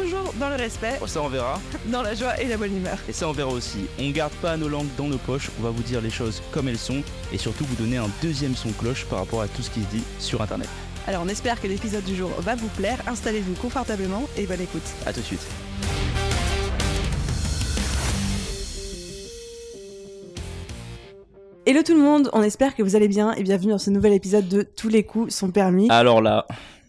toujours dans le respect, Oh, ça on verra. dans la joie et la bonne humeur. Et ça on verra aussi. On garde pas nos langues dans nos poches, on va vous dire les choses comme elles sont et surtout vous donner un deuxième son cloche par rapport à tout ce qui se dit sur internet. Alors on espère que l'épisode du jour va vous plaire, installez-vous confortablement et bonne écoute. A tout de suite. Hello tout le monde, on espère que vous allez bien et bienvenue dans ce nouvel épisode de Tous les coups sont permis. Alors là.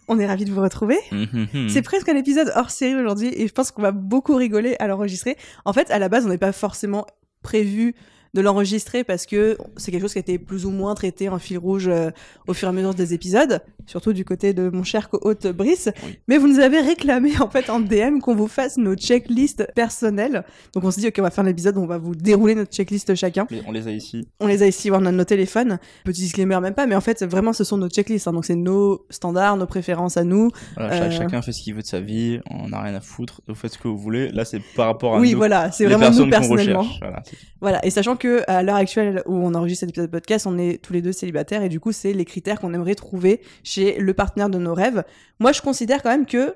On est ravis de vous retrouver. hum, hum, hum. C'est presque un épisode hors série aujourd'hui et je pense qu'on va beaucoup rigoler à l'enregistrer. En fait, à la base, on n'est pas forcément prévu de l'enregistrer parce que c'est quelque chose qui a été plus ou moins traité en fil rouge euh, au fur et à mesure des épisodes, surtout du côté de mon cher co-hôte Brice. Oui. Mais vous nous avez réclamé en fait en DM qu'on vous fasse nos checklists personnelles. Donc on se dit ok on va faire l'épisode on va vous dérouler notre checklist chacun. Mais on les a ici. On les a ici, on a nos téléphones. Petit disclaimer même pas, mais en fait vraiment ce sont nos checklists. hein. donc c'est nos standards, nos préférences à nous. Voilà, Euh. Chacun fait ce qu'il veut de sa vie, on n'a rien à foutre, vous faites ce que vous voulez. Là c'est par rapport à oui nous, voilà, c'est vraiment nous personnes qu'on personnellement. Voilà, Voilà, et sachant que à l'heure actuelle où on enregistre cet épisode de podcast, on est tous les deux célibataires et du coup, c'est les critères qu'on aimerait trouver chez le partenaire de nos rêves. Moi, je considère quand même que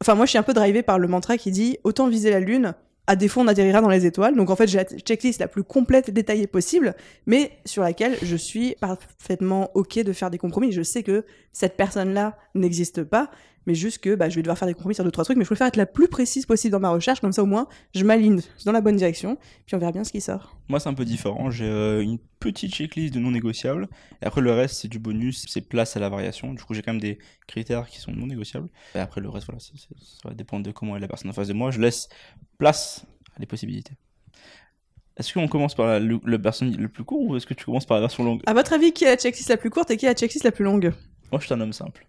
enfin moi je suis un peu drivé par le mantra qui dit autant viser la lune à défaut, on atterrira dans les étoiles. Donc en fait, j'ai la checklist la plus complète et détaillée possible, mais sur laquelle je suis parfaitement ok de faire des compromis. Je sais que cette personne-là n'existe pas, mais juste que bah, je vais devoir faire des compromis sur deux trois trucs. Mais je préfère être la plus précise possible dans ma recherche, comme ça au moins je m'aligne dans la bonne direction, puis on verra bien ce qui sort. Moi c'est un peu différent, j'ai euh, une petite checklist de non négociables, et après le reste c'est du bonus, c'est place à la variation. Du coup j'ai quand même des critères qui sont non négociables. Et après le reste voilà, ça va dépendre de comment est la personne en face de moi. Je laisse place à des possibilités. Est-ce qu'on commence par la, le, le personne le plus court ou est-ce que tu commences par la version longue? À votre avis, qui a la checklist la plus courte et qui a la checklist la plus longue? Moi je suis un homme simple.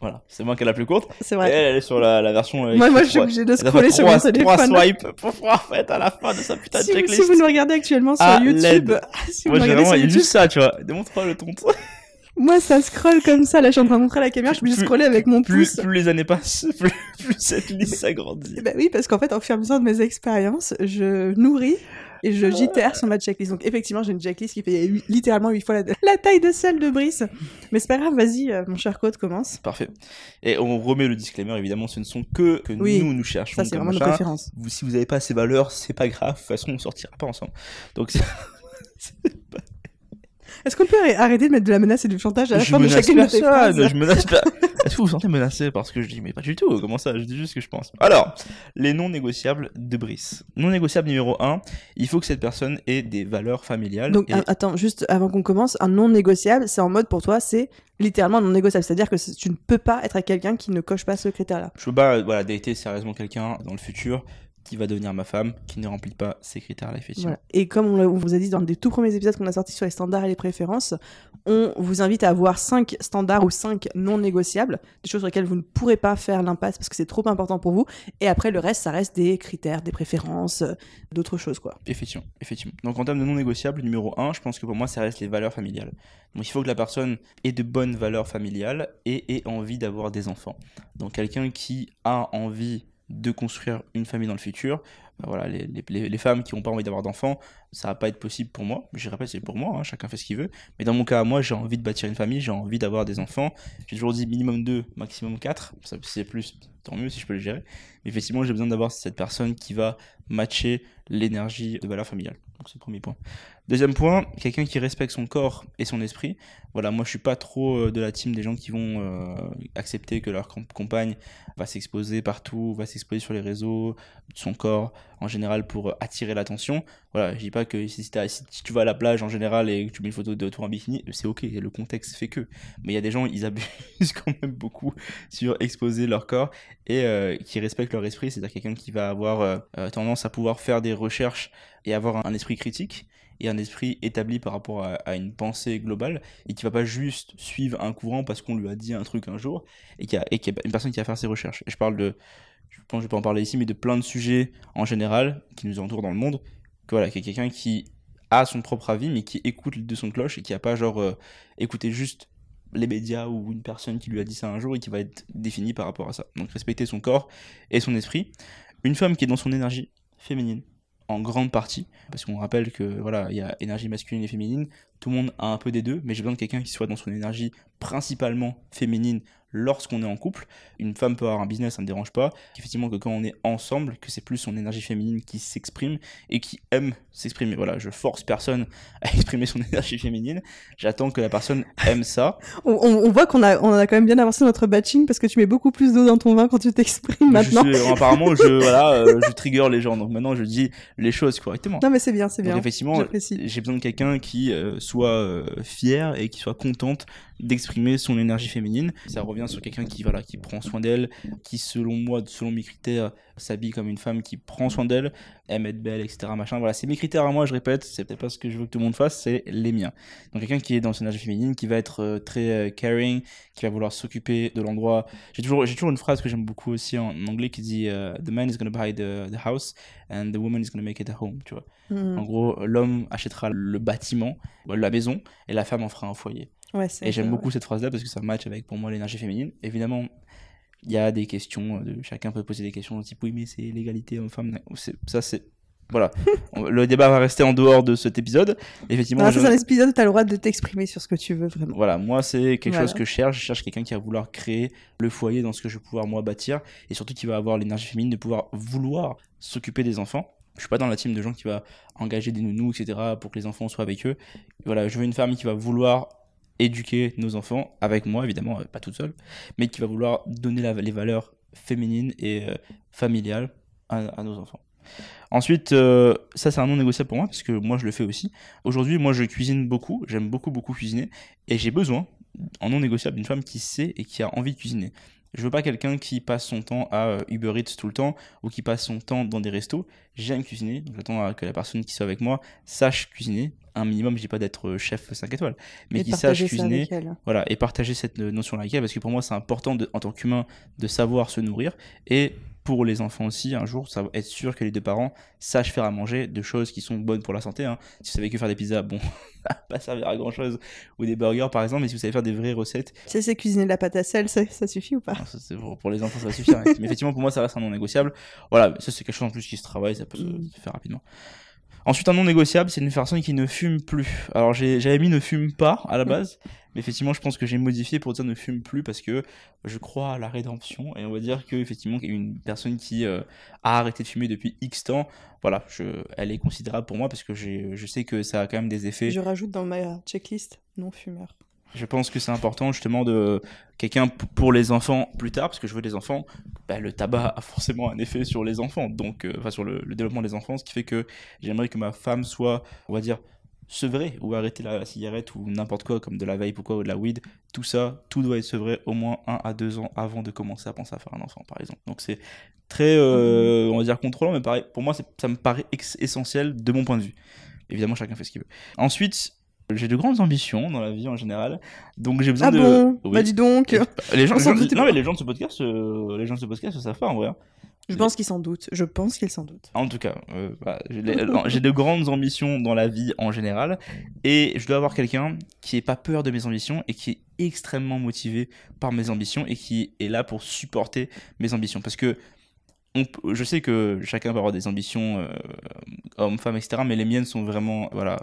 Voilà, c'est moi qui ai la plus courte. C'est Et vrai. elle, elle est sur la, la version. euh, Moi, je suis obligée de scroller sur mon téléphone. Trois swipes pour pouvoir en fait à la fin de sa putain de Si vous, checklist. si vous nous regardez actuellement sur Ah, YouTube, si vous Moi regardez sur YouTube, juste ça, tu vois. Démontre-moi le ton. moi ça scrolle comme ça. Là, je suis en train de montrer à la caméra, je suis obligée de Plus- scroller avec mon plus, pouce. plus les années passent, plus, plus cette liste s'agrandit. Ben oui, parce qu'en fait, au fur et à mesure de mes expériences, je nourris et je JTR sur ma checklist. Donc effectivement, j'ai une checklist qui fait littéralement 8 fois la, la taille de celle de Brice. Mais c'est pas grave, vas-y, euh, mon cher Code, commence. Parfait. Et on remet le disclaimer, évidemment, ce ne sont que, que Oui. nous, nous cherchons. Ça, c'est vraiment nos préférences. Vous, si vous n'avez pas ces valeurs, c'est pas grave. De toute façon, on sortira pas ensemble. Donc, Est-ce qu'on peut arr- arrêter de mettre de la menace et du chantage à la je fin de chacune de tes personne, phrases je menace pas. Est-ce que vous vous sentez menacé parce que je dis, mais pas du tout. Comment ça? Je dis juste ce que je pense. Alors, les non négociables de Brice. Non négociable numéro 1, il faut que cette personne ait des valeurs familiales. Donc et- attends, juste avant qu'on commence, un non négociable, c'est en mode pour toi, c'est littéralement non négociable. C'est-à-dire que tu ne peux pas être avec quelqu'un qui ne coche pas ce critère-là. Je veux pas voilà, dater sérieusement quelqu'un dans le futur qui va devenir ma femme, qui ne remplit pas ces critères-là, effectivement. Voilà. Et comme on, vous a dit dans des tout premiers épisodes qu'on a sortis sur les standards et les préférences, on vous invite à avoir cinq standards ou cinq non négociables, des choses sur lesquelles vous ne pourrez pas faire l'impasse parce que c'est trop important pour vous. Et après, le reste, ça reste des critères, des préférences, euh, d'autres choses, quoi. Effectivement, effectivement. Donc en termes de non négociable, numéro 1, je pense que pour moi, ça reste les valeurs familiales. Donc il faut que la personne ait de bonnes valeurs familiales et ait envie d'avoir des enfants. Donc quelqu'un qui a envie de construire une famille dans le futur, bah voilà, les, les- femmes qui n'ont pas envie d'avoir d'enfants, ça va pas être possible pour moi. Je répète, c'est pour moi, hein, chacun fait ce qu'il veut. Mais dans mon cas, moi, j'ai envie de bâtir une famille, j'ai envie d'avoir des enfants. J'ai toujours dit minimum 2, maximum 4. Ça, si c'est plus, tant mieux si je peux le gérer. Mais effectivement, j'ai besoin d'avoir cette personne qui va matcher l'énergie de valeur familiale. Donc c'est le premier point. Deuxième point, quelqu'un qui respecte son corps et son esprit. Voilà, moi je suis pas trop euh, de la team des gens qui vont euh, accepter que leur com- compagne va s'exposer partout, va s'exposer sur les réseaux, son corps en général pour euh, attirer l'attention. Voilà, je dis pas que si, tu vas à la plage en général et que tu mets une photo de toi en bikini, c'est ok, le contexte fait que. Mais il y a des gens, ils abusent quand même beaucoup sur exposer leur corps et qui respectent leur esprit, c'est-à-dire quelqu'un qui va avoir tendance à pouvoir faire des recherches et avoir un esprit critique et un esprit établi par rapport à, une pensée globale et qui va pas juste suivre un courant parce qu'on lui a dit un truc un jour et qui a, a une personne qui va faire ses recherches. Et je parle de, je pense que je peux en parler ici, mais de plein de sujets en général qui nous entourent dans le monde. Que voilà, qui est quelqu'un qui a son propre avis mais qui écoute de son cloche et qui a pas genre euh, écouté juste les médias ou une personne qui lui a dit ça un jour et qui va être définie par rapport à ça. Donc respecter son corps et son esprit. Une femme qui est dans son énergie féminine, en grande partie, parce qu'on rappelle que voilà, il y a énergie masculine et féminine, tout le monde a un peu des deux, mais j'ai besoin de quelqu'un qui soit dans son énergie principalement féminine lorsqu'on est en couple. Une femme peut avoir un business, ça ne me dérange pas. Effectivement, que quand on est ensemble, que c'est plus son énergie féminine qui s'exprime et qui aime s'exprimer. Voilà, je force personne à exprimer son énergie féminine. J'attends que la personne aime ça. on, voit qu'on a, on a quand même bien avancé notre batching parce que tu mets beaucoup plus d'eau dans ton vin quand tu t'exprimes maintenant. apparemment, je, voilà, euh, je trigger les gens. Donc maintenant, je dis les choses correctement. Non, mais c'est bien, c'est bien. effectivement, j'ai besoin de quelqu'un qui euh, soit euh, fier et qui soit contente d'exprimer son énergie féminine. Ça revient sur quelqu'un qui voilà qui prend soin d'elle, qui selon moi, selon mes critères, s'habille comme une femme qui prend soin d'elle, aime être belle, etc. Machin. Voilà, c'est mes critères à moi. Je répète, c'est peut-être pas ce que je veux que tout le monde fasse, c'est les miens. Donc quelqu'un qui est dans son énergie féminine, qui va être euh, très euh, caring, qui va vouloir s'occuper de l'endroit. J'ai toujours j'ai toujours une phrase que j'aime beaucoup aussi en, anglais qui dit euh, the man is gonna buy the, the, house and the woman is gonna make it a home. Tu vois. Hmm. En gros, l'homme achètera le bâtiment, la maison, et la femme en fera un foyer et j'aime beaucoup cette phrase-là parce que ça match avec pour moi l'énergie féminine. Évidemment, il y a des questions, euh, de, chacun peut poser des questions type oui, mais c'est l'égalité homme-femme. Ça, c'est. Voilà. le débat va rester en dehors de cet épisode. Effectivement. c'est un épisode tu as le droit de t'exprimer sur ce que tu veux vraiment. Voilà. Moi, c'est quelque chose que je cherche. Je cherche quelqu'un qui va vouloir créer le foyer dans ce que je vais pouvoir moi bâtir et surtout qui va avoir l'énergie féminine de pouvoir vouloir s'occuper des enfants. Je suis pas dans la team de gens qui va engager des nounous, etc., pour que les enfants soient avec eux. Voilà, je veux une femme qui va vouloir éduquer nos enfants, avec moi évidemment, euh, pas toute seule, mais qui va vouloir donner les valeurs féminines et euh, familiales à, nos enfants. Ensuite, euh, ça c'est un non négociable pour moi parce que moi je le fais aussi. Aujourd'hui, moi je cuisine beaucoup, j'aime beaucoup beaucoup cuisiner et j'ai besoin en non négociable d'une femme qui sait et qui a envie de cuisiner. Je veux pas quelqu'un qui passe son temps à Uber Eats tout le temps ou qui passe son temps dans des restos. J'aime cuisiner, donc j'attends que la personne qui soit avec moi sache cuisiner. Un minimum, je dis pas d'être euh, chef 5 étoiles, mais qui sache cuisiner, voilà, et partager cette notion-là avec elle, parce que pour moi c'est important de, en tant qu'humain de savoir se nourrir, et pour les enfants aussi, un jour, ça va être sûr que les deux parents sachent faire à manger de choses qui sont bonnes pour la santé. Hein. Si vous savez que faire des pizzas, bon, ça va pas servir à grand chose, ou des burgers par exemple, mais si vous savez faire des vraies recettes. Si c'est cuisiner de la pâte à sel, ça, suffit ou pas? Pour, les enfants, ça va suffire. Hein. mais effectivement, pour moi, ça reste un non négociable. Voilà, ça c'est quelque chose en plus qui se travaille, ça peut se mm. faire rapidement. Ensuite, un non négociable, c'est une personne qui ne fume plus. Alors, j'avais mis ne fume pas à la base, mais effectivement, je pense que j'ai modifié pour dire ne fume plus parce que je crois à la rédemption et on va dire que effectivement, une personne qui euh, a arrêté de fumer depuis X temps, voilà, je, elle est considérable pour moi parce que je sais que ça a quand même des effets. Je rajoute dans ma checklist non fumeur. Je pense que c'est important justement de quelqu'un pour les enfants plus tard, parce que je veux des enfants. Bah, le tabac a forcément un effet sur les enfants, donc euh, enfin sur le, développement des enfants, ce qui fait que j'aimerais que ma femme soit, on va dire, sevrée ou arrêter la, cigarette ou n'importe quoi comme de la vape ou quoi ou de la weed. Tout ça, tout doit être sevré au moins un à deux ans avant de commencer à penser à faire un enfant, par exemple. Donc c'est très, euh, on va dire contrôlant, mais pareil, pour moi ça me paraît essentiel de mon point de vue. Évidemment, chacun fait ce qu'il veut. Ensuite, j'ai de grandes ambitions dans la vie en général, donc j'ai besoin ah de. Bon Bah dis donc. Les gens, non mais les gens de ce podcast, euh, les gens de ce podcast, savent pas en vrai. Hein. Je pense qu'ils s'en doutent. Je pense qu'ils s'en doutent. En tout cas, euh, bah, j'ai de grandes ambitions dans la vie en général, et je dois avoir quelqu'un qui ait pas peur de mes ambitions et qui est extrêmement motivé par mes ambitions et qui est là pour supporter mes ambitions. Parce que je sais que chacun va avoir des ambitions, euh, hommes, femmes, etc. Mais les miennes sont vraiment, voilà,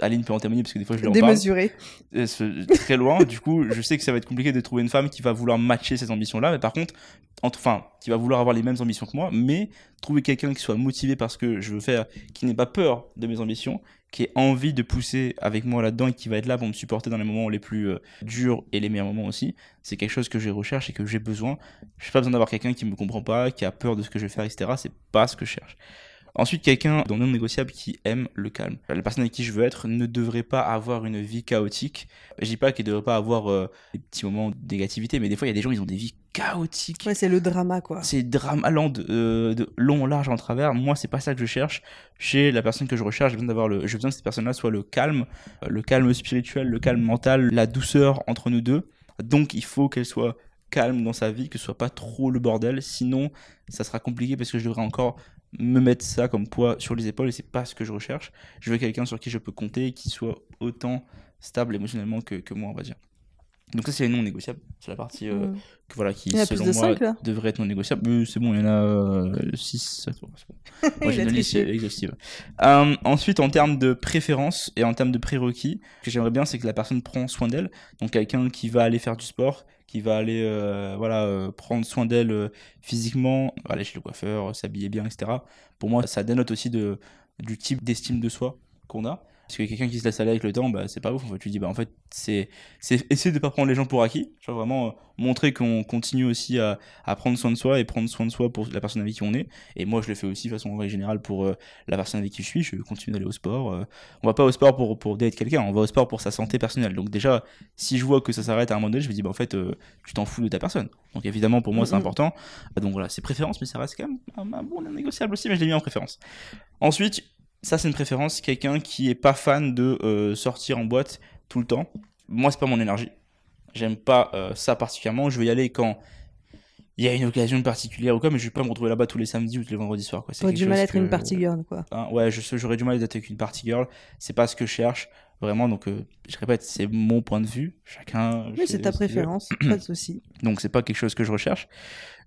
Aline peut en témoigner parce que des fois je lui en Démesuré. parle. Très loin. du coup, je sais que ça va être compliqué de trouver une femme qui va vouloir matcher ces ambitions-là. Mais par contre, enfin, qui va vouloir avoir les mêmes ambitions que moi, mais trouver quelqu'un qui soit motivé par ce que je veux faire, qui n'ait pas peur de mes ambitions, qui ait envie de pousser avec moi là-dedans et qui va être là pour me supporter dans les moments les plus euh, durs et les meilleurs moments aussi, c'est quelque chose que je recherche et que j'ai besoin. Je n'ai pas besoin d'avoir quelqu'un qui me comprend pas, qui a peur de ce que je vais faire, etc. C'est pas ce que je cherche. Ensuite, quelqu'un dans non négociable qui aime le calme. La personne avec qui je veux être ne devrait pas avoir une vie chaotique. Je dis pas qu'il ne devrait pas avoir euh, des petits moments de négativité, mais des fois, il y a des gens, ils ont des vies chaotiques. Ouais, c'est le drama, quoi. C'est drama de, euh, de long, large, en travers. Moi, c'est pas ça que je cherche. Chez la personne que je recherche, j'ai besoin d'avoir le, j'ai besoin que cette personne-là soit le calme, euh, le calme spirituel, le calme mental, la douceur entre nous deux. Donc, il faut qu'elle soit calme dans sa vie, que ce soit pas trop le bordel. Sinon, ça sera compliqué parce que je devrais encore me mettre ça comme poids sur les épaules et c'est pas ce que je recherche. Je veux quelqu'un sur qui je peux compter et qui soit autant stable émotionnellement que, que moi, on va dire. Donc ça, c'est non négociables. C'est la partie euh, Mm. que, voilà, qui, selon de moi, devrait être non négociable. Mais c'est bon, il y en a 6, 7. Moi, Il j'ai une liste exhaustive. Euh, ensuite, en termes de préférence et en termes de prérequis, ce que j'aimerais bien, c'est que la personne prend soin d'elle. Donc, quelqu'un qui va aller faire du sport, qui va aller euh, voilà, euh, prendre soin d'elle euh, physiquement, aller chez le coiffeur, s'habiller bien, etc. Pour moi, ça dénote aussi du type d'estime de soi qu'on a. Parce que quelqu'un qui se laisse aller avec le temps, bah, c'est pas ouf. En fait, tu dis, bah, en fait, c'est, c'est essayer de pas prendre les gens pour acquis. Genre vraiment euh, montrer qu'on continue aussi à, à prendre soin de soi et prendre soin de soi pour la personne avec qui on est. Et moi, je le fais aussi de façon en règle générale pour euh, la personne avec qui je suis. Je continue d'aller au sport. euh. on va pas au sport pour, pour date quelqu'un, on va au sport pour sa santé personnelle. Donc, déjà, si je vois que ça s'arrête à un moment donné, je me dis, bah, en fait, euh, tu t'en fous de ta personne. Donc, évidemment, pour moi, c'est important. Donc, voilà, c'est préférence, mais ça reste quand même un, un bon négociable aussi, mais je l'ai mis en préférence. Ensuite, ça, c'est une préférence. Quelqu'un qui est pas fan de euh, sortir en boîte tout le temps. Moi, c'est pas mon énergie. J'aime pas euh, ça particulièrement. Je vais y aller quand il y a une occasion particulière ou quoi, mais je vais pas me retrouver là-bas tous les samedis ou tous les vendredis soirs. Quoi. T'aurais du mal à être que- une party girl, quoi. Hein, ouais, je j'aurais du mal d'être avec une party girl. C'est pas ce que je cherche vraiment. Donc, euh, je répète, c'est mon point de vue. Chacun. Oui, c'est ta préférence, pas de souci. Donc c'est pas quelque chose que je recherche.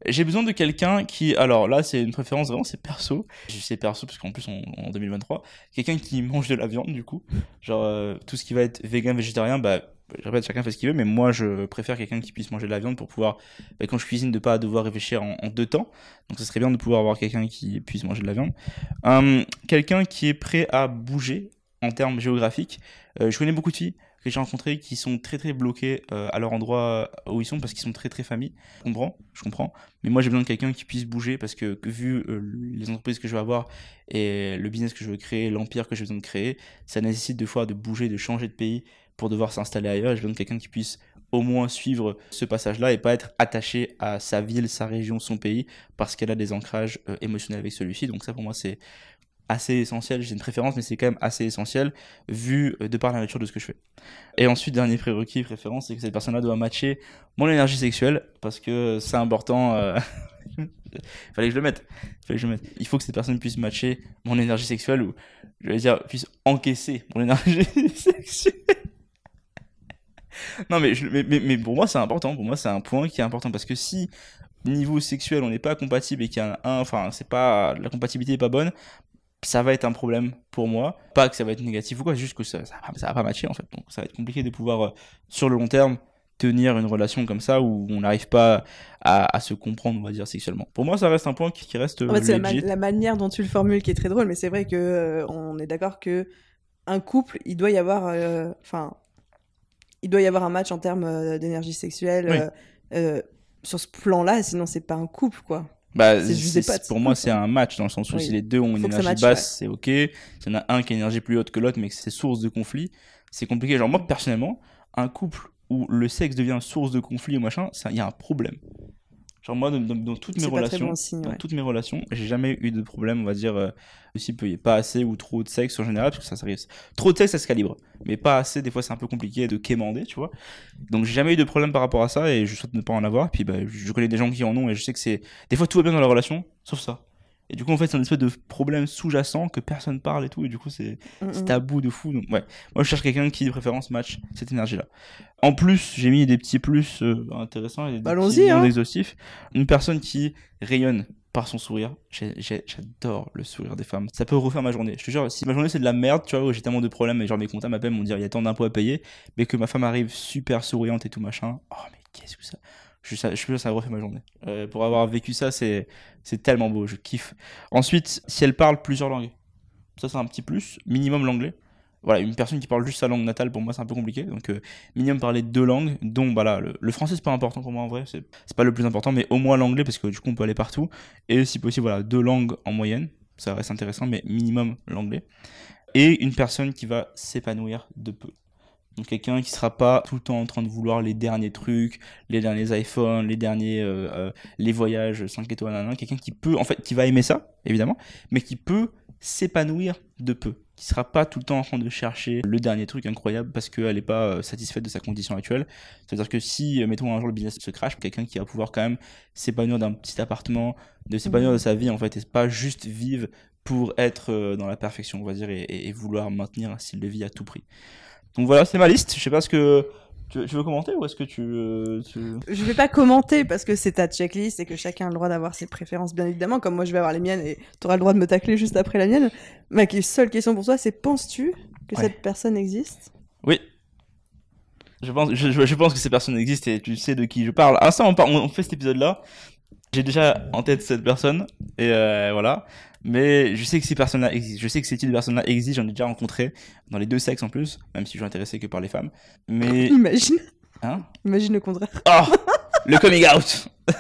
J'ai besoin de quelqu'un qui, alors là c'est une préférence vraiment c'est perso. Je sais perso parce qu'en plus on, en 2023, quelqu'un qui mange de la viande du coup, genre euh, tout ce qui va être vegan, végétarien, bah je répète chacun fait ce qu'il veut, mais moi je préfère quelqu'un qui puisse manger de la viande pour pouvoir, bah, quand je cuisine, de pas devoir réfléchir en, en deux temps. Donc ce serait bien de pouvoir avoir quelqu'un qui puisse manger de la viande. Euh, quelqu'un qui est prêt à bouger en termes géographiques. Euh, je connais beaucoup de filles que j'ai rencontrées qui sont très très bloquées euh, à leur endroit où ils sont parce qu'ils sont très très familles. Je comprends, je comprends. Mais moi j'ai besoin de quelqu'un qui puisse bouger parce que, vu euh, les entreprises que je vais avoir et le business que je veux créer, l'empire que j'ai besoin de créer, ça nécessite deux fois de bouger, de changer de pays pour devoir s'installer ailleurs. J'ai besoin de quelqu'un qui puisse au moins suivre ce passage-là et pas être attaché à sa ville, sa région, son pays parce qu'elle a des ancrages euh, émotionnels avec celui-ci. Donc ça pour moi c'est assez essentiel, j'ai une préférence, mais c'est quand même assez essentiel vu euh, de par la nature de ce que je fais. Et ensuite, dernier prérequis, préférence, c'est que cette personne-là doit matcher mon énergie sexuelle parce que c'est important. euh, Fallait que je le mette. Fallait que je le mette. Il faut que cette personne puisse matcher mon énergie sexuelle ou, je vais dire, puisse encaisser mon énergie sexuelle. non, mais, mais, mais, mais pour moi, c'est important. Pour moi, c'est un point qui est important parce que si niveau sexuel, on n'est pas compatible et qu'il y a un, enfin, c'est pas, la compatibilité est pas bonne, ça va être un problème pour moi. Pas que ça va être négatif ou quoi, juste que ça, ça, va- ça va pas matcher en fait. Donc ça va être compliqué de pouvoir, euh, sur le long terme, tenir une relation comme ça où on n'arrive pas à, à se comprendre, on va dire, sexuellement. Pour moi, ça reste un point qui, qui reste En fait, c'est la, ma- legit. la manière dont tu le formules qui est très drôle, mais c'est vrai que euh, on est d'accord que un couple, il doit y avoir, euh, enfin, il doit y avoir un match en termes euh, d'énergie sexuelle Oui. sur ce plan-là, sinon c'est pas un couple, quoi. Bah, C'est pour moi, c'est un match dans le sens où Oui. si les deux ont une énergie basse, c'est ok. S'il y en a un qui a une énergie plus haute que l'autre, mais que c'est source de conflit, c'est compliqué. Genre, moi, personnellement, un couple où le sexe devient source de conflit ou machin, il y a un problème. Genre, moi, dans, dans- dans toutes mes relations, bon signe, dans ouais. toutes mes relations, j'ai jamais eu de problème, on va dire, euh, pas assez ou trop de sexe en général, parce que ça, ça arrive. Trop de sexe, ça se calibre. Mais pas assez, des fois, c'est un peu compliqué de quémander, tu vois. Donc, j'ai jamais eu de problème par rapport à ça et je souhaite ne pas en avoir. Puis, bah, je connais des gens qui en ont et je sais que c'est, des fois, tout va bien dans la relation, sauf ça. Et du coup, en fait, c'est un espèce de problème sous-jacent que personne parle et tout, et du coup, c'est Mm, mm. tabou de fou. Donc, ouais, moi, je cherche quelqu'un qui, de préférence, match cette énergie-là. En plus, j'ai mis des petits plus euh, intéressants et des Bah, petits hein. exhaustifs. Une personne qui rayonne par son sourire. J'adore le sourire des femmes. Ça peut refaire ma journée. Je te jure, si ma journée c'est de la merde, tu vois, où j'ai tellement de problèmes et genre mes comptables m'appellent, m'ont dire il y a tant d'impôts à payer, mais que ma femme arrive super souriante et tout machin. Oh, mais qu'est-ce que ça. Je, peux dire, ça refait ma journée. Euh, pour avoir vécu ça, c'est tellement beau, je kiffe. Ensuite, si elle parle plusieurs langues, ça c'est un petit plus, minimum l'anglais. Voilà, une personne qui parle juste sa langue natale, pour moi c'est un peu compliqué. Donc, euh, minimum parler deux langues, dont bah le, le français c'est pas important pour moi en vrai, c'est pas le plus important, mais au moins l'anglais parce que du coup on peut aller partout. Et si possible, voilà, deux langues en moyenne, ça reste intéressant, mais minimum l'anglais. Et une personne qui va s'épanouir de peu. Donc quelqu'un qui sera pas tout le temps en train de vouloir les derniers trucs, les derniers iPhones, les derniers euh, euh, les voyages 5 étoiles, quelqu'un qui peut en fait qui va aimer ça évidemment, mais qui peut s'épanouir de peu, qui sera pas tout le temps en train de chercher le dernier truc incroyable parce qu'elle n'est pas euh, satisfaite de sa condition actuelle. C'est-à-dire que si mettons un jour le business se crash, quelqu'un qui va pouvoir quand même s'épanouir d'un petit appartement, de s'épanouir Mhm. de sa vie en fait, et pas juste vivre pour être dans la perfection, on va dire, et- et vouloir maintenir un style de vie à tout prix. Donc voilà, c'est ma liste. Je sais pas ce que Tu, veux- tu veux commenter ou est-ce que tu, euh, tu- Je vais pas commenter parce que c'est ta checklist et que chacun a le droit d'avoir ses préférences, bien évidemment, comme moi je vais avoir les miennes et tu auras le droit de me tacler juste après la mienne. Ma seule question pour toi, c'est penses-tu que Ouais. cette personne existe? Oui. Je pense, je, je- je pense que ces personnes existent et tu sais de qui je parle. À ça, on on fait cet épisode-là. J'ai déjà en tête cette personne et euh, voilà. Mais je sais que ces personnes-là existent. Je sais que ces types de personnes-là existent. J'en ai déjà rencontré dans les deux sexes en plus, même si je suis intéressé que par les femmes. Mais Imagine, hein? Imagine le contraire. Oh Le coming out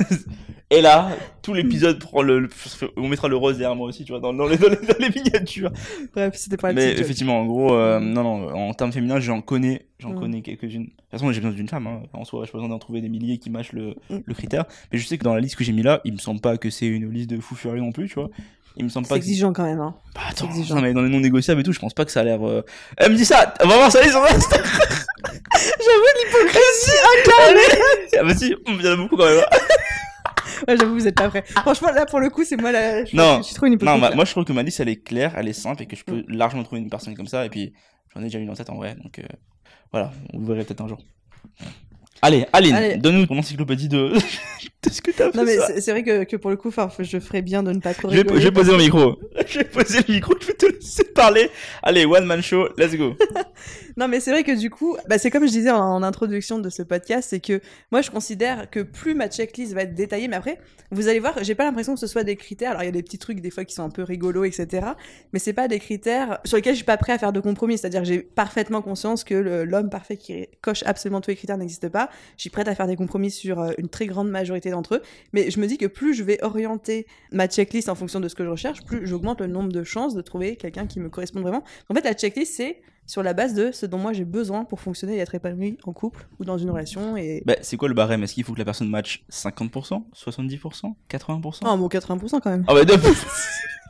Et là, tout l'épisode prend le, On mettra le rose derrière moi aussi, tu vois, dans, dans les, dans, les, dans les miniatures. Bref, c'était pas la Mais effectivement, en gros, euh, non, non, en termes féminins, j'en connais, j'en Mm. connais quelques-unes. De toute façon, j'ai besoin d'une femme, hein. En soi, j'ai besoin d'en trouver des milliers qui matchent le, Mm. le critère. Mais je sais que dans la liste que j'ai mis là, il me semble pas que c'est une liste de fous furieux non plus, tu vois. Il me semble C'est pas que. exigeant quand même. Hein. Bah, attends, exigeant. non, mais dans les non négociables et tout, je pense pas que ça a l'air. euh, Elle me dit ça On va voir ça, ils sont L'hypocrisie Ah, bah si, il y en a beaucoup quand même. hein. Ouais, J'avoue, vous êtes pas prêts. Franchement, là, pour le coup, c'est moi la. Je, Non. je une. Non, bah, moi je trouve que ma liste elle est claire, elle est simple et que je peux Mm. largement trouver une personne comme ça. Et puis j'en ai déjà une en tête en vrai, donc euh, voilà, on le verrez peut-être un jour. Allez, Aline, Allez. donne-nous ton encyclopédie de. de ce que t'as fait. Non, mais c'est c'est vrai que, que pour le coup, enfin, je ferais bien de ne pas trop Je vais, rigoler. je vais poser mon micro. Je vais poser le micro, je vais te laisser parler. Allez, one man show, let's go. Non, mais c'est vrai que du coup, bah, c'est comme je disais en, en introduction de ce podcast, c'est que moi, je considère que plus ma checklist va être détaillée, mais après, vous allez voir, j'ai pas l'impression que ce soit des critères. Alors, il y a des petits trucs des fois qui sont un peu rigolos, etc. Mais c'est pas des critères sur lesquels je suis pas prêt à faire de compromis. C'est-à-dire, que j'ai parfaitement conscience que le- l'homme parfait qui coche absolument tous les critères n'existe pas. Je suis prête à faire des compromis sur euh, une très grande majorité d'entre eux. Mais je me dis que plus je vais orienter ma checklist en fonction de ce que je recherche, plus j'augmente le nombre de chances de trouver quelqu'un qui me correspond vraiment. En fait, la checklist, c'est sur la base de ce dont moi j'ai besoin pour fonctionner et être épanoui en couple ou dans une relation. Et. Bah, c'est quoi le barème? Est-ce qu'il faut que la personne matche 50%, 70%, 80% Oh, bon, 80% quand même. Ah bah,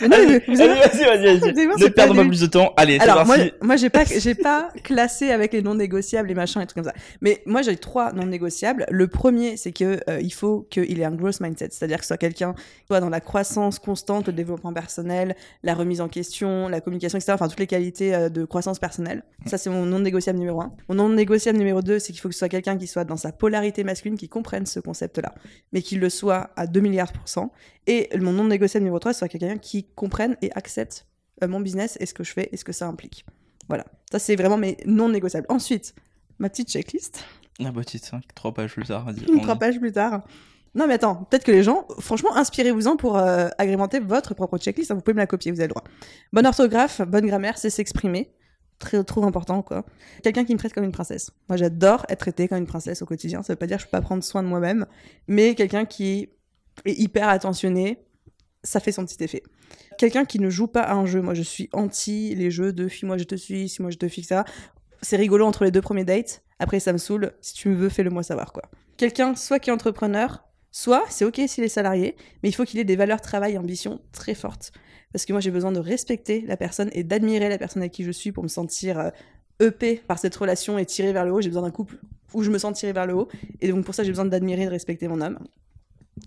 Allez, vas-y, vas-y, vas-y. Ne perdons pas plus de temps. Allez, c'est Alors moi, moi j'ai pas j'ai pas classé avec les non négociables les machins et trucs comme ça. Mais moi j'ai trois non négociables. Le premier c'est que euh, il faut qu'il ait un growth mindset, c'est-à-dire que ce soit quelqu'un qui soit dans la croissance constante, le développement personnel, la remise en question, la communication etc. Enfin toutes les qualités euh, de croissance personnelle. Ça c'est mon non négociable numéro un. Mon non négociable numéro deux c'est qu'il faut que ce soit quelqu'un qui soit dans sa polarité masculine, qui comprenne ce concept-là, mais qu'il le soit à 2 milliards pour cent. Et mon non négociable numéro 3, c'est quelqu'un qui comprenne et accepte euh, mon business et ce que je fais et ce que ça implique. Voilà. Ça, c'est vraiment mes non négociables. Ensuite, ma petite checklist, Ah bah, titre, 5, 3 pages plus tard, trois pages plus tard. Non, mais attends, peut-être que les gens, franchement, inspirez-vous-en pour euh, agrémenter votre propre checklist. hein, Vous pouvez me la copier, vous avez le droit. Bonne orthographe, bonne grammaire, c'est s'exprimer. Très, trop important, quoi. Quelqu'un qui me traite comme une princesse. Moi, j'adore être traitée comme une princesse au quotidien. Ça veut pas dire que je peux pas prendre soin de moi-même, mais quelqu'un qui est hyper attentionné, ça fait son petit effet. Quelqu'un qui ne joue pas à un jeu. Moi, je suis anti les jeux de fuis-moi, je te suis, si moi je te fixe ça. C'est rigolo entre les deux premiers dates. Après, ça me saoule. Si tu me veux, fais-le moi savoir, quoi. Quelqu'un, soit qui est entrepreneur, soit c'est ok s'il est salarié, mais il faut qu'il ait des valeurs travail, ambition très fortes. Parce que moi, j'ai besoin de respecter la personne et d'admirer la personne avec qui je suis pour me sentir euh, EP par cette relation et tiré vers le haut. J'ai besoin d'un couple où je me sens tiré vers le haut. Et donc, pour ça, j'ai besoin d'admirer et de respecter mon homme.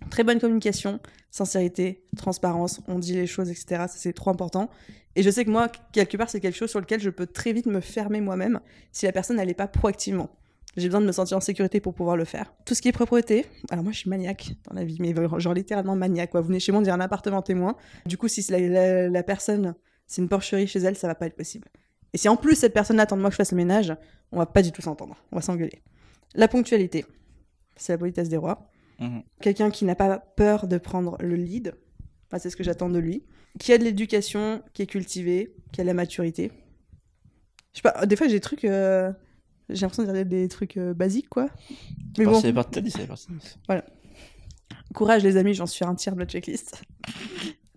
Très bonne communication, sincérité, transparence, on dit les choses, etc. Ça, c'est trop important. Et je sais que moi, quelque part, c'est quelque chose sur lequel je peux très vite me fermer moi-même si la personne n'allait pas proactivement. J'ai besoin de me sentir en sécurité pour pouvoir le faire. Tout ce qui est propreté, alors moi je suis maniaque dans la vie, mais genre littéralement maniaque. Vous venez chez moi, on dirait un appartement témoin. Du coup, si la, la- la personne, c'est une porcherie chez elle, ça va pas être possible. Et si en plus cette personne attend de moi que je fasse le ménage, on va pas du tout s'entendre. On va s'engueuler. La ponctualité, c'est la politesse des rois. Mhm. Quelqu'un qui n'a pas peur de prendre le lead, Enfin, c'est ce que j'attends de lui. Qui a de l'éducation, qui est cultivé, qui a de la maturité. Je sais pas, des fois j'ai des trucs. euh, J'ai l'impression de dire des trucs euh, basiques, quoi. Mais Bon. C'est parti, dit, c'est parti. courage les amis, j'en suis à un tiers de la checklist.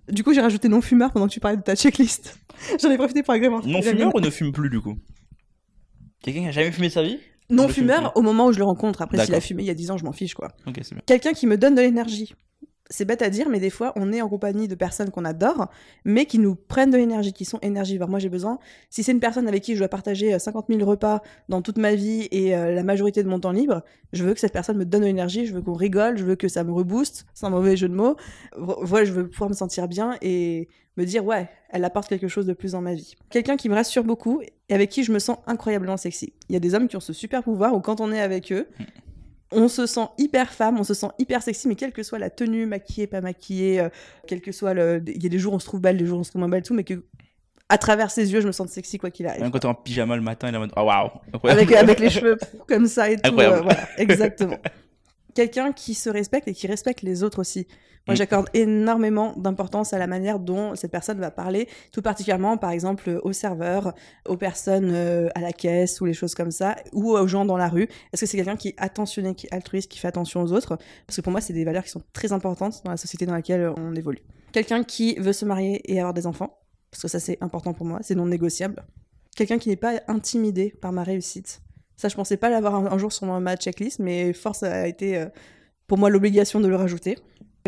Du coup, j'ai rajouté non-fumeur pendant que tu parlais de ta checklist. J'en ai profité pour agrémenter. Non la fumeur mienne. ou ne fume plus du coup? Quelqu'un qui a jamais fumé sa vie? Non fumeur au moment où je le rencontre. Après, s'il a fumé il y a 10 ans, je m'en fiche, quoi. Quelqu'un qui me donne de l'énergie. c'est bête à dire, mais des fois, on est en compagnie de personnes qu'on adore, mais qui nous prennent de l'énergie, qui sont énergivores. Moi, j'ai besoin, si c'est une personne avec qui je dois partager 50 euh, 000 repas dans toute ma vie et euh, la majorité de mon temps libre, je veux que cette personne me donne de l'énergie, je veux qu'on rigole, je veux que ça me rebooste, sans mauvais jeu de mots. Voilà, je veux pouvoir me sentir bien et me dire, ouais, elle apporte quelque chose de plus dans ma vie. Quelqu'un qui me rassure beaucoup et avec qui je me sens incroyablement sexy. Il y a des hommes qui ont ce super pouvoir où quand on est avec eux, on se sent hyper femme, on se sent hyper sexy, mais quelle que soit la tenue, maquillée, pas maquillée, euh, quel que soit le. Il y a des jours où on se trouve belle, des jours où on se trouve moins belle, tout, mais que à travers ses yeux, je me sens sexy quoi qu'il arrive. Même quand t'es en pyjama le matin, il est en mode oh, waouh avec, avec les cheveux comme ça et tout. Euh, voilà, exactement. Quelqu'un qui se respecte et qui respecte les autres aussi. Moi, mm. j'accorde énormément d'importance à la manière dont cette personne va parler, tout particulièrement, par exemple, aux serveurs, aux personnes euh, à la caisse ou les choses comme ça, ou aux gens dans la rue. Est-ce que c'est quelqu'un qui est attentionné, qui est altruiste, qui fait attention aux autres? Parce que pour moi, c'est des valeurs qui sont très importantes dans la société dans laquelle on évolue. Quelqu'un qui veut se marier et avoir des enfants, parce que ça, c'est important pour moi, c'est non négociable. Quelqu'un qui n'est pas intimidé par ma réussite. Ça, je pensais pas l'avoir un, jour sur ma checklist, mais force a été euh, pour moi l'obligation de le rajouter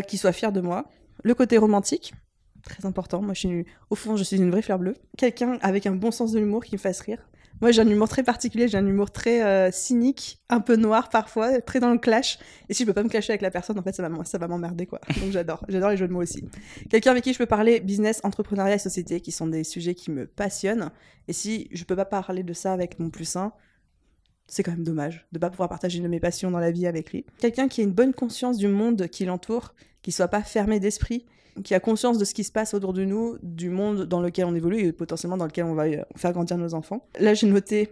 qui soit fier de moi. Le côté romantique, très important. Moi, je suis, au fond, je suis une vraie fleur bleue. Quelqu'un avec un bon sens de l'humour qui me fasse rire. Moi, j'ai un humour très particulier, j'ai un humour très euh, cynique, un peu noir parfois, très dans le clash. Et si je peux pas me clasher avec la personne, en fait, ça va, ça va m'emmerder, quoi. Donc j'adore, j'adore les jeux de mots aussi. Quelqu'un avec qui je peux parler business, entrepreneuriat et société, qui sont des sujets qui me passionnent. Et si je peux pas parler de ça avec mon plus un, c'est quand même dommage de ne pas pouvoir partager une de mes passions dans la vie avec lui. Quelqu'un qui a une bonne conscience du monde qui l'entoure, qui soit pas fermé d'esprit, qui a conscience de ce qui se passe autour de nous, du monde dans lequel on évolue et potentiellement dans lequel on va euh, faire grandir nos enfants. Là, j'ai noté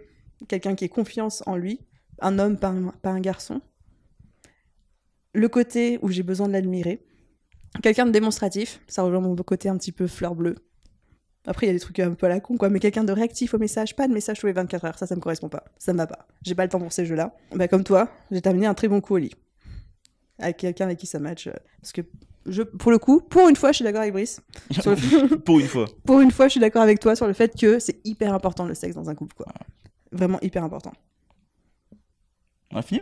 quelqu'un qui ait confiance en lui, un homme, pas un, pas un garçon. Le côté où j'ai besoin de l'admirer. Quelqu'un de démonstratif, ça rejoint mon côté un petit peu fleur bleue. Après, il y a des trucs un peu à la con, quoi. Mais quelqu'un de réactif au message, pas de message tous les 24 heures, ça, ça me correspond pas. Ça me va pas. J'ai pas le temps pour ces jeux-là. Bah, comme toi, j'ai terminé un très bon coup au lit. Avec quelqu'un avec qui ça match. Euh, parce que, je, pour le coup, pour une fois, je suis d'accord avec Brice. pour une fois. Pour une fois, je suis d'accord avec toi sur le fait que c'est hyper important le sexe dans un couple, quoi. Vraiment hyper important. On a fini?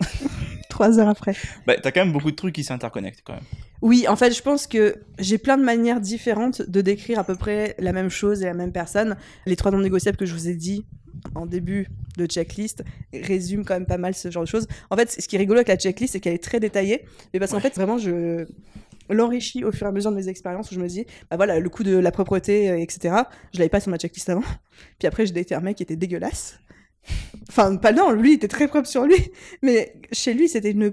Trois heures après. Bah, t'as quand même beaucoup de trucs qui s'interconnectent quand même. Oui, en fait, je pense que j'ai plein de manières différentes de décrire à peu près la même chose et la même personne. Les trois non négociables que je vous ai dit en début de checklist résument quand même pas mal ce genre de choses. En fait, ce qui est rigolo avec la checklist, c'est qu'elle est très détaillée, mais parce qu'en fait, vraiment, je l'enrichis au fur et à mesure de mes expériences où je me dis, bah voilà, le coup de la propreté, etc. Je l'avais pas sur ma checklist avant. Puis après, j'ai daté un mec qui était dégueulasse. Enfin, pas non, lui, il était très propre sur lui. Mais chez lui, c'était une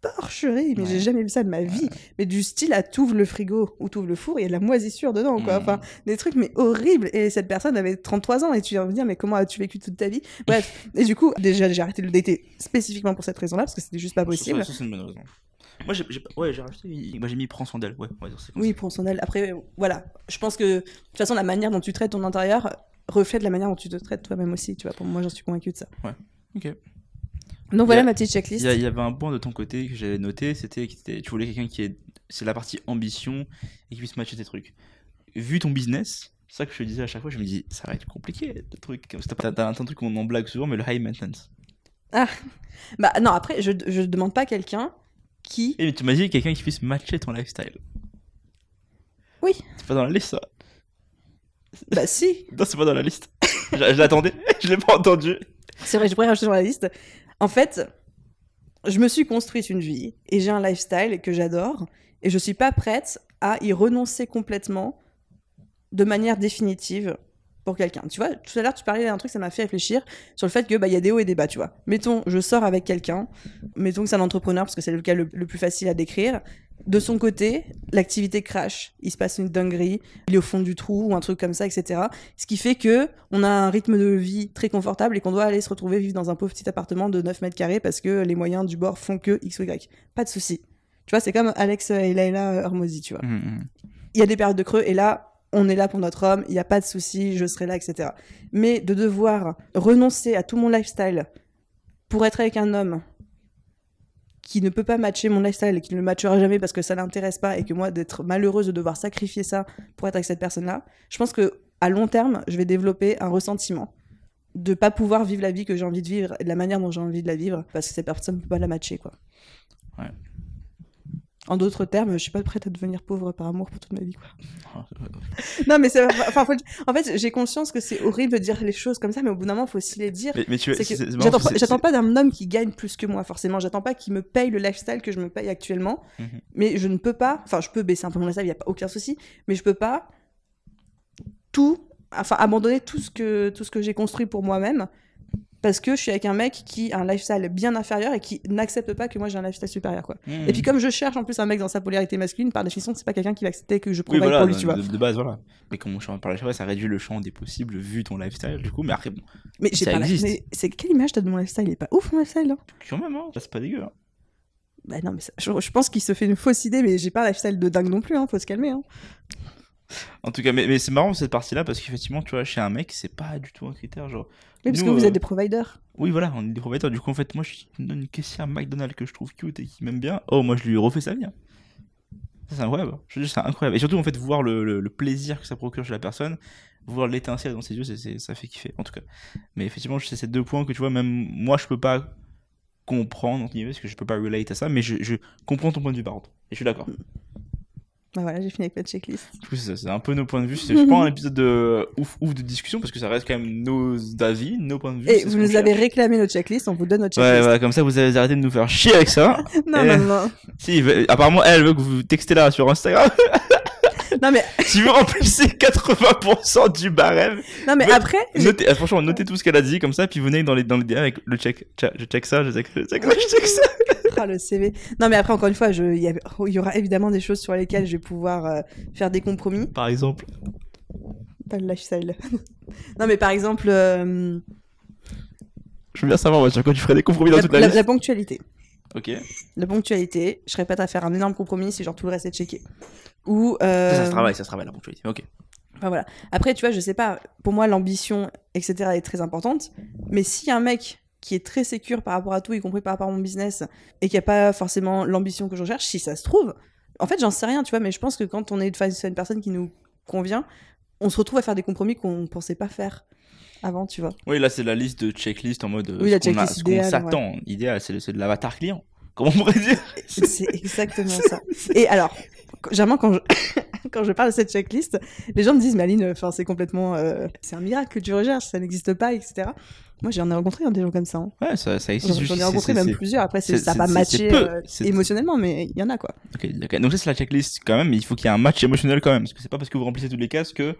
porcherie. Mais j'ai jamais vu ça de ma vie. Mais du style à t'ouvres le frigo ou t'ouvres le four, il y a de la moisissure dedans, quoi. Mmh. Enfin, des trucs, mais horribles. Et cette personne avait 33 ans et tu viens me dire, mais comment as-tu vécu toute ta vie? Bref. et du coup, déjà, j'ai arrêté de le dater spécifiquement pour cette raison-là, parce que c'était juste pas possible. Ça, c'est une bonne raison. Moi, j'ai, ouais, j'ai racheté. Moi, j'ai mis prends son Ouais, ouais oui, prends son Après, voilà. Je pense que, de toute façon, la manière dont tu traites ton intérieur, reflète la manière dont tu te traites toi-même aussi, tu vois. Pour moi, j'en suis convaincue de ça. Ouais. Ok. Donc voilà ma petite checklist. Il y, avait un point de ton côté que j'avais noté, c'était que tu voulais quelqu'un qui est, c'est la partie ambition et qui puisse matcher tes trucs. Vu ton business, c'est ça que je te disais à chaque fois, je me dis ça va être compliqué le truc. T'as, t'as un truc qu'on en blague souvent, mais le high maintenance. Ah, bah non après je je demande pas quelqu'un qui. Et mais tu m'as dit quelqu'un qui puisse matcher ton lifestyle. Oui. C'est pas dans la liste ça. Bah si. non, c'est pas dans la liste. je, l'attendais, je l'ai pas entendu. C'est vrai, je pourrais rajouter sur la liste. En fait, je me suis construite une vie et j'ai un lifestyle que j'adore et je suis pas prête à y renoncer complètement de manière définitive pour quelqu'un. Tu vois, tout à l'heure, tu parlais d'un truc, ça m'a fait réfléchir sur le fait que bah il y a des hauts et des bas, tu vois. Mettons, je sors avec quelqu'un, mettons que c'est un entrepreneur parce que c'est le cas le, plus facile à décrire. De son côté, l'activité crash, il se passe une dinguerie, il est au fond du trou ou un truc comme ça, etc. Ce qui fait que on a un rythme de vie très confortable et qu'on doit aller se retrouver vivre dans un pauvre petit appartement de 9 mètres carrés parce que les moyens du bord font que X ou Y. Pas de souci. Tu vois, c'est comme Alex et Layla Hermosi, tu vois. Mmh, mmh. Il y a des périodes de creux et là, on est là pour notre homme, il n'y a pas de souci, je serai là, etc. Mais de devoir renoncer à tout mon lifestyle pour être avec un homme qui ne peut pas matcher mon lifestyle et qui ne le matchera jamais parce que ça l'intéresse pas et que moi d'être malheureuse de devoir sacrifier ça pour être avec cette personne-là, je pense que à long terme, je vais développer un ressentiment de pas pouvoir vivre la vie que j'ai envie de vivre et de la manière dont j'ai envie de la vivre parce que cette personne ne peut pas la matcher quoi. En d'autres termes, je suis pas prête à devenir pauvre par amour pour toute ma vie, quoi. non, mais c'est, enfin, faut- en fait, j'ai conscience que c'est horrible de dire les choses comme ça, mais au bout d'un moment, faut aussi les dire. Mais, mais tu J'attends pas, j'attends d'un homme qui gagne plus que moi, forcément. J'attends pas qu'il me paye le lifestyle que je me paye actuellement. Mhm. Mais je ne peux pas, enfin, je peux baisser un peu mon lifestyle, il n'y a pas aucun souci, mais je peux pas tout, enfin, abandonner tout ce que, tout ce que j'ai construit pour moi-même parce que je suis avec un mec qui a un lifestyle bien inférieur et qui n'accepte pas que moi j'ai un lifestyle supérieur, quoi. Mhm. Et puis, comme je cherche en plus un mec dans sa polarité masculine, par définition, c'est pas quelqu'un qui va accepter que je Oui, provide voilà, pour lui, de, tu vois. de- de base, voilà. Mais comme on parlait, ça réduit le champ des possibles vu ton lifestyle, du coup. Mais après, bon, Mais j'ai ça pas mais c'est quelle image t'as de mon lifestyle? Il est pas ouf mon lifestyle, hein quand même, hein, c'est pas dégueu. hein. Bah non, mais ça- je, je pense qu'il se fait une fausse idée, mais j'ai pas un lifestyle de dingue non plus, hein, faut se calmer. Hein. En tout cas, mais, mais c'est marrant cette partie-là parce qu'effectivement, tu vois, chez un mec, c'est pas du tout un critère. Genre, Oui, parce Nous, que vous euh, êtes des providers. oui, voilà, on est des propriétaires. Du coup, en fait, moi, je me donne une caissière McDonald's que je trouve cute et qui m'aime bien. Oh, moi, je lui refais sa vie. hein. Ça, C'est incroyable. Je c'est incroyable. Et surtout, en fait, voir le, le- le plaisir que ça procure chez la personne, voir l'étincelle dans ses yeux, c'est- ça fait kiffer, en tout cas. Mais effectivement, c'est ces deux points que tu vois, même moi, je peux pas comprendre, parce que je peux pas relate à ça, mais je, je comprends ton point de vue, par contre. Et je suis d'accord. Bah voilà, j'ai fini avec ma checklist. Du coup, c'est un peu nos points de vue. C'est pas un épisode de ouf ouf de discussion parce que ça reste quand même nos avis, nos points de vue. Et vous nous avez réclamé notre checklist, on vous donne notre Ouais, checklist. voilà, comme ça vous avez arrêté de nous faire chier avec ça. Non, Eh. non, non. si, apparemment, elle veut que vous textez là sur Instagram. Non, mais, si vous remplissez 80% du barème, non, mais après, notez, ah, franchement, notez tout ce qu'elle a dit comme ça, puis venez dans les, dans les DM avec le check. Je check ça, je check, je check ça, je check ça. Ah, le CV. Non, mais après, encore une fois, je- il y, aura évidemment des choses sur lesquelles je vais pouvoir euh, faire des compromis. Par exemple. Pas le lifestyle. non, mais par exemple, euh, Je veux bien savoir, moi, sur quoi tu ferais des compromis dans la, toute la la- liste. la ponctualité. Ok. La ponctualité, je serais prête à faire un énorme compromis si genre tout le reste est checké. Ou. euh, Ça, ça se travaille, ça se travaille la ponctualité. Ok. Enfin, voilà. Après, tu vois, je sais pas, pour moi, l'ambition, etc., est très importante. Mais si un mec qui est très sécure par rapport à tout, y compris par rapport à mon business, et qui a pas forcément l'ambition que je recherche, si ça se trouve, en fait, j'en sais rien, tu vois, mais je pense que quand on est face à une personne qui nous convient, on se retrouve à faire des compromis qu'on pensait pas faire avant, tu vois. Oui, là, c'est la liste de checklist en mode. euh, Oui, la ce qu'on s'attend. Idéal, c'est de l'avatar client. Comment on pourrait dire? C'est exactement ça. Et alors, quand- généralement, quand je, quand je parle de cette checklist, les gens me disent, mais Aline, enfin, c'est complètement. euh, c'est un miracle que tu recherches, ça n'existe pas, etc. Moi, j'en ai rencontré hein, des gens comme ça. hein. Ouais, ça, ça existe. J'en ai rencontré même plusieurs. Après, ça va matcher euh, émotionnellement, mais il y en a quoi. Ok, d'accord. Donc ça, c'est la checklist quand même, mais il faut qu'il y ait un match émotionnel quand même. Parce que c'est pas parce que vous remplissez toutes les cases que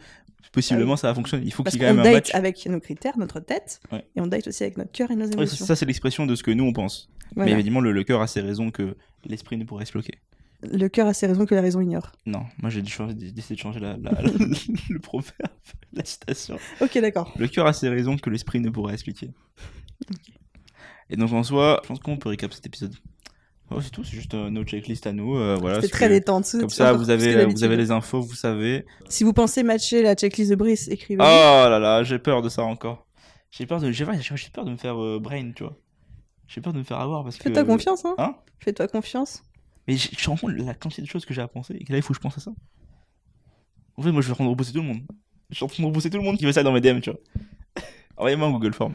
possiblement ça va fonctionner. Il faut qu'il y ait quand même un date match. avec nos critères, notre tête, Ouais. et on date aussi avec notre cœur et nos Ouais, émotions. ça, c'est l'expression de ce que nous on pense. Voilà. Mais évidemment, le, le cœur a ses raisons que l'esprit ne pourrait expliquer. Le cœur a ses raisons que la raison ignore. Non, moi j'ai décidé de changer la, la- le proverbe, la citation. Ok, d'accord. Le cœur a ses raisons que l'esprit ne pourrait expliquer. Et donc en soi, je pense qu'on peut récap cet épisode. Oh, c'est tout, c'est juste euh, nos checklists à nous. euh, voilà, C'était ce très détente. Comme c'est ça, vous avez, vous d'habitude. avez les infos, vous savez. Si vous pensez matcher la checklist de Brice, écrivez. Oh là là, j'ai peur de ça encore. J'ai peur de, j'ai peur de me faire euh, brain, tu vois. J'ai peur de me faire avoir parce que. Fais-toi confiance, hein. Hein? Fais-toi confiance. Mais je me rends compte la quantité de choses que j'ai à penser et que là il faut que je pense à ça. En fait, moi je de repousser tout le monde. Je suis en train de repousser tout le monde qui veut ça dans mes DM, tu vois. Envoyez-moi un Google Form.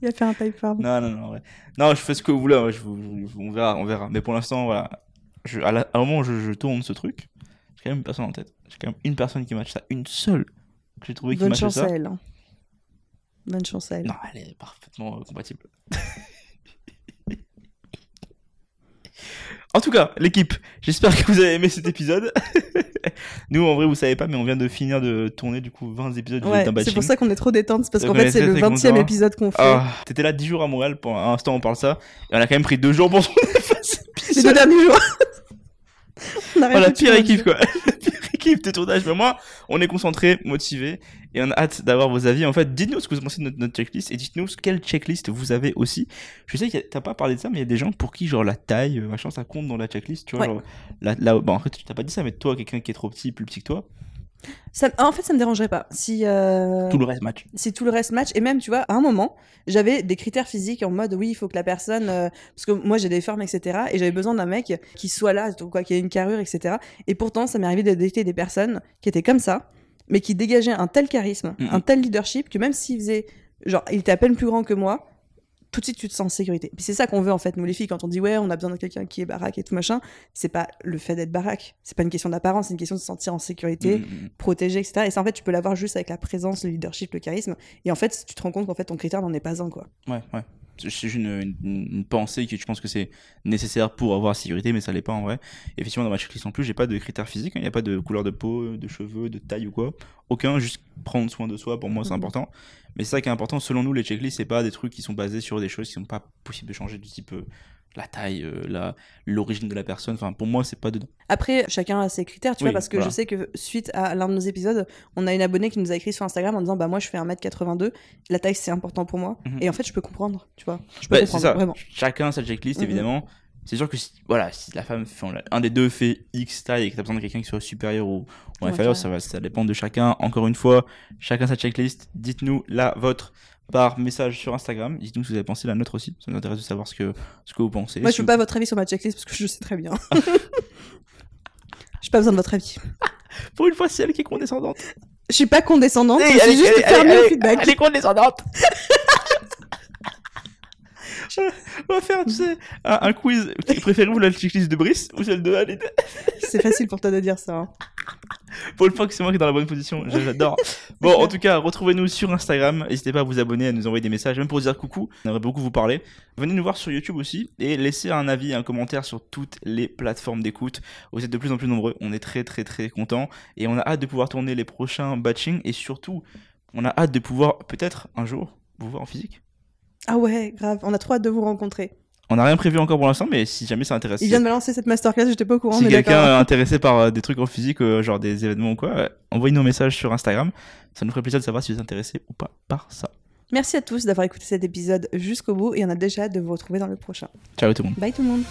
Il va faire un type farm. Non, non, non, ouais. Non, je fais ce que vous voulez, ouais, je vous- je vous- on verra, on verra. Mais pour l'instant, voilà. Je, à, la- à un moment où je, tourne ce truc, j'ai quand même une personne en tête. J'ai quand même une personne qui match ça. Une seule que j'ai trouvé qui Bonne matche chance ça. à elle. hein. Bonne chance à elle. Non, elle est parfaitement euh, compatible. en tout cas, l'équipe, j'espère que vous avez aimé cet épisode. Nous, en vrai, vous savez pas, mais on vient de finir de tourner du coup 20 épisodes Ouais, c'est pour ça qu'on est trop détente, parce qu'en fait, est c'est le très 20 e épisode qu'on fait. Ah, t'étais là 10 jours à Montréal, pour un instant on parle ça, et on a quand même pris 2 jours pour tourner cet Les deux derniers jours. On a Oh, la pire équipe quoi. La pire équipe de tournage. Mais moi, on est concentré, motivé et on a hâte d'avoir vos avis. En fait, dites-nous ce que vous pensez de notre, notre checklist et dites-nous quelle checklist vous avez aussi. Je sais que t'as pas parlé de ça, mais il y a des gens pour qui genre la taille, euh, machin, ça compte dans la checklist. Tu vois, Ouais. genre, la, la- bon, en fait, tu t'as pas dit ça, mais toi, quelqu'un qui est trop petit, plus petit que toi, Ça- en fait, ça me dérangerait pas. Si, euh, tout le reste match. si tout le reste match, et même, tu vois, à un moment, j'avais des critères physiques en mode, oui, il faut que la personne, euh, parce que moi j'ai des formes, etc., et j'avais besoin d'un mec qui soit là, quoi, qui ait une carrure, etc. Et pourtant, ça m'est arrivé de dater des personnes qui étaient comme ça, mais qui dégageaient un tel charisme, un tel leadership, que même s'il faisait, genre, il était à peine plus grand que moi, tout de suite tu te sens en sécurité. Puis c'est ça qu'on veut en fait, nous les filles, quand on dit ouais, on a besoin de quelqu'un qui est baraque et tout machin, c'est pas le fait d'être baraque, c'est pas une question d'apparence, c'est une question de se sentir en sécurité, Mm, mm, mm. protégé, etc. Et ça en fait, tu peux l'avoir juste avec la présence, le leadership, le charisme. Et en fait, tu te rends compte qu'en fait, ton critère n'en est pas un, quoi. Ouais, ouais. C'est juste une, une, une pensée que je pense que c'est nécessaire pour avoir sécurité, mais ça l'est pas en vrai. Effectivement, dans ma checklist en plus, j'ai pas de critères physiques, hein. il n'y a pas de couleur de peau, de cheveux, de taille ou quoi. Aucun, juste prendre soin de soi, pour moi, c'est Mhm. important. Mais c'est ça qui est important, selon nous, les checklists, c'est pas des trucs qui sont basés sur des choses qui sont pas possibles de changer, du type euh, la taille, euh, l'origine de la personne. Enfin, pour moi, c'est pas dedans. Après, chacun a ses critères, tu Oui, vois, parce que voilà. je sais que suite à l'un de nos épisodes, on a une abonnée qui nous a écrit sur Instagram en disant Bah, moi, je fais 1m82, la taille, c'est important pour moi. Mhm. Et en fait, je peux comprendre, tu vois. Je peux c'est comprendre, ça. vraiment. Chacun sa checklist, Mhm. évidemment. C'est sûr que si, voilà, si la femme, fait- un des deux fait X taille et que t'as besoin de quelqu'un qui soit supérieur ou, inférieur, ça va, ça dépend de chacun. Encore une fois, chacun sa checklist. Dites-nous la vôtre par message sur Instagram. Dites-nous ce que vous avez pensé, la nôtre aussi. Ça nous intéresse de savoir ce que, ce que vous pensez. Moi, Si je veux vous- pas votre avis sur ma checklist parce que je sais très bien. J'ai pas besoin de votre avis. Pour une fois, c'est elle qui est condescendante. Je suis pas condescendante, Elle je est- suis juste au feedback. Elle est condescendante. On va faire, tu sais, un, un quiz. Préférez-vous la checklist de Brice ou celle de Anne? C'est facile pour toi de dire ça. hein. Pour le fois que c'est moi qui est dans la bonne position, j'adore. Bon, en tout cas, retrouvez-nous sur Instagram. N'hésitez pas à vous abonner, à nous envoyer des messages, même pour dire coucou. On aimerait beaucoup vous parler. Venez nous voir sur YouTube aussi et laissez un avis, un commentaire sur toutes les plateformes d'écoute. Vous êtes de plus en plus nombreux. On est très, très, très contents et on a hâte de pouvoir tourner les prochains batching et surtout, on a hâte de pouvoir peut-être un jour vous voir en physique. Ah ouais, grave. On a trop hâte de vous rencontrer. On n'a rien prévu encore pour l'instant, mais si jamais ça intéresse. Il vient de me lancer cette masterclass, j'étais pas au courant, si quelqu'un est intéressé par euh, des trucs en physique, euh, genre des événements ou quoi, euh, envoyez-nous un message sur Instagram. Ça nous ferait plaisir de savoir si vous êtes intéressé ou pas par ça. Merci à tous d'avoir écouté cet épisode jusqu'au bout et on a déjà hâte de vous retrouver dans le prochain. Ciao tout le monde. Bye tout le monde.